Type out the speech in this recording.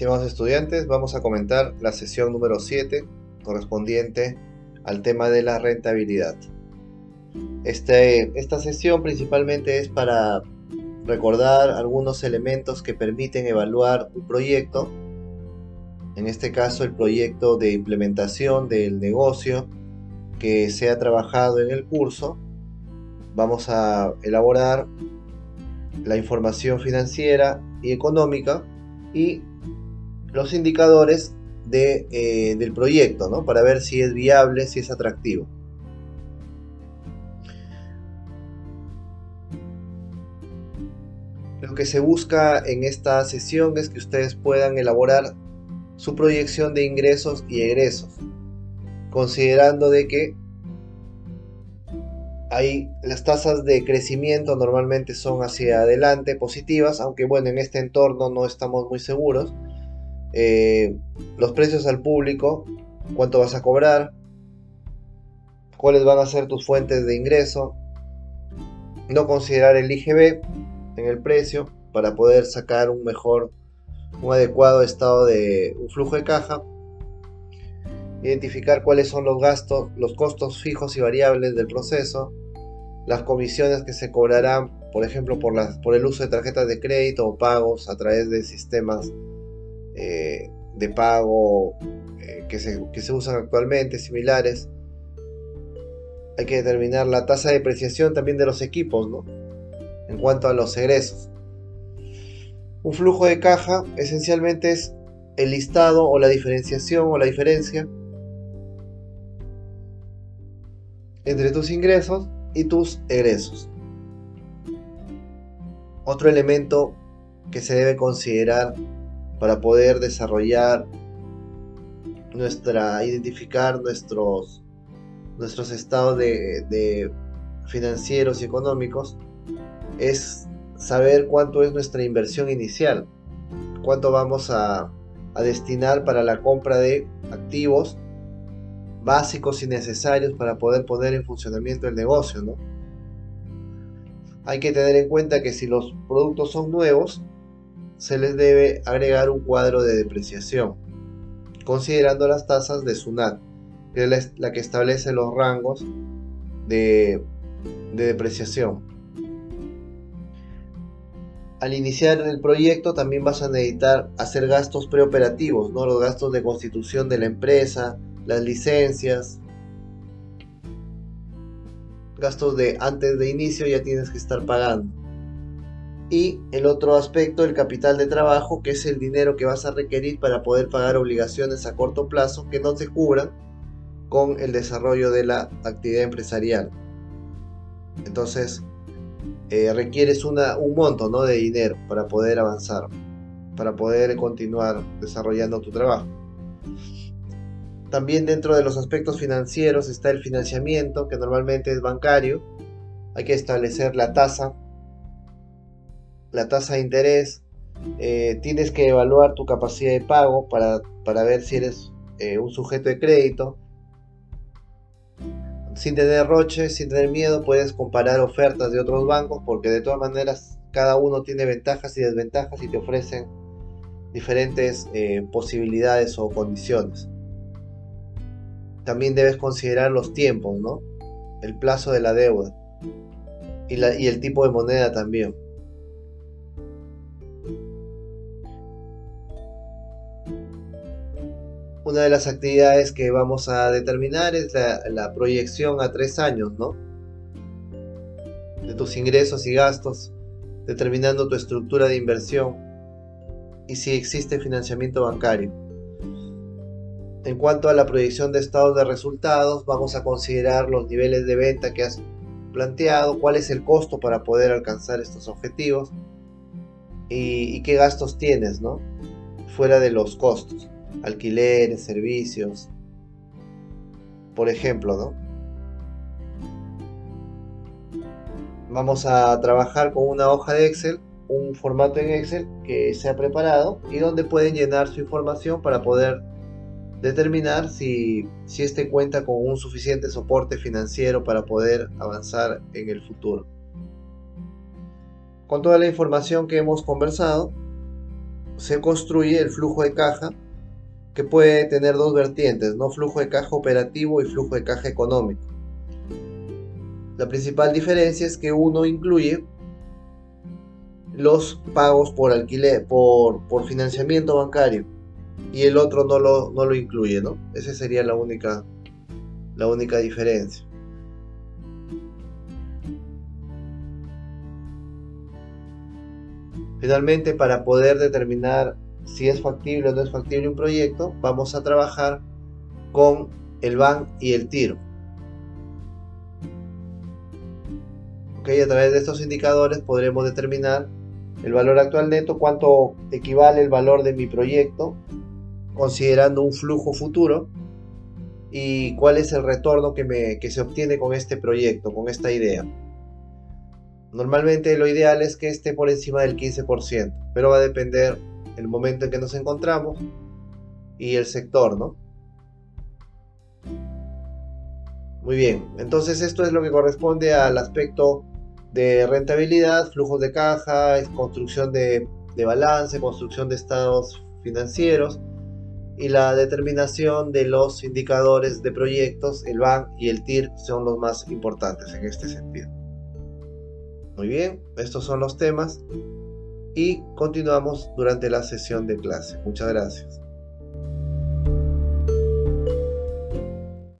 Estimados estudiantes, vamos a comentar la sesión número 7 correspondiente al tema de la rentabilidad. Este, esta sesión principalmente es para recordar algunos elementos que permiten evaluar un proyecto, en este caso el proyecto de implementación del negocio que se ha trabajado en el curso. Vamos a elaborar la información financiera y económica y los indicadores de, eh, del proyecto, ¿no? Para ver si es viable, si es atractivo. Lo que se busca en esta sesión es que ustedes puedan elaborar su proyección de ingresos y egresos, considerando de que hay las tasas de crecimiento normalmente son hacia adelante positivas, aunque bueno, en este entorno no estamos muy seguros. Eh, los precios al público, cuánto vas a cobrar, cuáles van a ser tus fuentes de ingreso, no considerar el IGB en el precio para poder sacar un mejor, un adecuado estado de un flujo de caja, identificar cuáles son los gastos, los costos fijos y variables del proceso, las comisiones que se cobrarán, por ejemplo, por, las, por el uso de tarjetas de crédito o pagos a través de sistemas eh, de pago eh, que, se, que se usan actualmente, similares. Hay que determinar la tasa de depreciación también de los equipos, ¿no? En cuanto a los egresos. Un flujo de caja esencialmente es el listado o la diferenciación o la diferencia entre tus ingresos y tus egresos. Otro elemento que se debe considerar para poder desarrollar nuestra, identificar nuestros, nuestros estados de, financieros y económicos es saber cuánto es nuestra inversión inicial, cuánto vamos a, a destinar para la compra de activos básicos y necesarios para poder poner en funcionamiento el negocio, ¿no? Hay que tener en cuenta que si los productos son nuevos, se les debe agregar un cuadro de depreciación, considerando las tasas de SUNAT, que es la que establece los rangos de, de depreciación. Al iniciar el proyecto también vas a necesitar hacer gastos preoperativos, ¿no? los gastos de constitución de la empresa, las licencias, gastos de antes de inicio ya tienes que estar pagando. Y el otro aspecto, el capital de trabajo, que es el dinero que vas a requerir para poder pagar obligaciones a corto plazo que no se cubran con el desarrollo de la actividad empresarial. Entonces, eh, requieres un monto ¿no? de dinero para poder avanzar, para poder continuar desarrollando tu trabajo. También dentro de los aspectos financieros está el financiamiento, que normalmente es bancario. Hay que establecer la tasa, la tasa de interés. Eh, tienes que evaluar tu capacidad de pago para, ver si eres eh, un sujeto de crédito. Sin tener roche, sin tener miedo, puedes comparar ofertas de otros bancos porque de todas maneras cada uno tiene ventajas y desventajas y te ofrecen diferentes eh, posibilidades o condiciones también debes considerar los tiempos, ¿no? El plazo de la deuda y, y el tipo de moneda también. Una de las actividades que vamos a determinar es la, proyección a tres años, ¿no? De tus ingresos y gastos, determinando tu estructura de inversión y si existe financiamiento bancario. En cuanto a la proyección de estados de resultados, vamos a considerar los niveles de venta que has planteado, cuál es el costo para poder alcanzar estos objetivos y, qué gastos tienes, ¿no? Fuera de los costos, alquileres, servicios, por ejemplo. Vamos a trabajar con una hoja de Excel, un formato en Excel que se ha preparado y donde pueden llenar su información para poder determinar si, si este cuenta con un suficiente soporte financiero para poder avanzar en el futuro. Con toda la información que hemos conversado, se construye el flujo de caja que puede tener dos vertientes, ¿no? Flujo de caja operativo y flujo de caja económico. La principal diferencia es que uno incluye los pagos por alquiler, por, por financiamiento bancario y el otro no lo, no lo incluye, ¿no? Esa sería la única, la única diferencia. Finalmente, para poder determinar si es factible o no es factible un proyecto, vamos a trabajar con el BAN y el TIR. Okay, a través de estos indicadores podremos determinar el valor actual neto, cuánto equivale el valor de mi proyecto, considerando un flujo futuro, y cuál es el retorno que se obtiene con este proyecto, con esta idea. Normalmente lo ideal es que esté por encima del 15%, pero va a depender el momento en que nos encontramos y el sector, ¿no? Muy bien, entonces esto es lo que corresponde al aspecto de rentabilidad, flujos de caja, construcción de, balance, construcción de estados financieros y la determinación de los indicadores de proyectos, el BAN y el TIR son los más importantes en este sentido. Muy bien, estos son los temas y continuamos durante la sesión de clase. Muchas gracias.